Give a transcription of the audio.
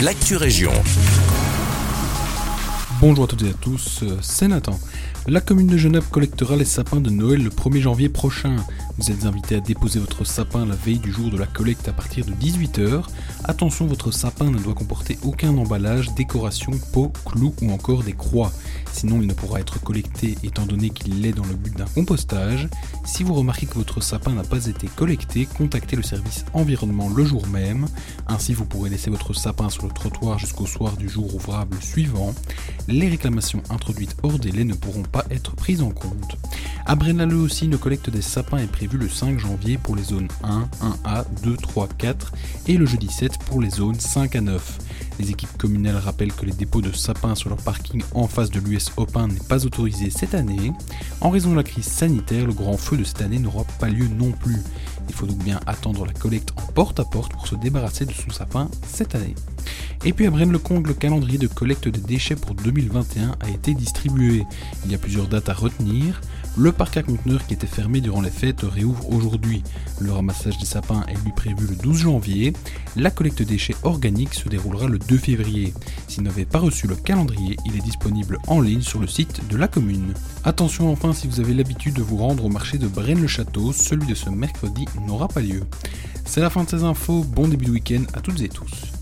l'actu région. Bonjour à toutes et à tous, c'est Nathan. La commune de Geneppe collectera les sapins de Noël le 1er janvier prochain. Vous êtes invité à déposer votre sapin la veille du jour de la collecte à partir de 18h. Attention, votre sapin ne doit comporter aucun emballage, décoration, pot, clous ou encore des croix. Sinon, il ne pourra être collecté étant donné qu'il est dans le but d'un compostage. Si vous remarquez que votre sapin n'a pas été collecté, contactez le service environnement le jour même. Ainsi, vous pourrez laisser votre sapin sur le trottoir jusqu'au soir du jour ouvrable suivant. Les réclamations introduites hors délai ne pourront pas être prises en compte. À Brennaleux aussi, une collecte des sapins est prévue le 5 janvier pour les zones 1, 1A, 2, 3, 4 et le jeudi 7 pour les zones 5 à 9. Les équipes communales rappellent que les dépôts de sapins sur leur parking en face de l'US Opin n'est pas autorisé cette année. En raison de la crise sanitaire, le grand feu de cette année n'aura pas lieu non plus. Il faut donc bien attendre la collecte en porte-à-porte pour se débarrasser de son sapin cette année. Et puis à Braine-le-Comte, le calendrier de collecte des déchets pour 2021 a été distribué. Il y a plusieurs dates à retenir. Le parc à conteneurs qui était fermé durant les fêtes réouvre aujourd'hui. Le ramassage des sapins est lui prévu le 12 janvier. La collecte des déchets organiques se déroulera le 2 février. Si vous n'avez pas reçu le calendrier, il est disponible en ligne sur le site de la commune. Attention enfin si vous avez l'habitude de vous rendre au marché de Braine-le-Château, celui de ce mercredi n'aura pas lieu. C'est la fin de ces infos, bon début de week-end à toutes et tous.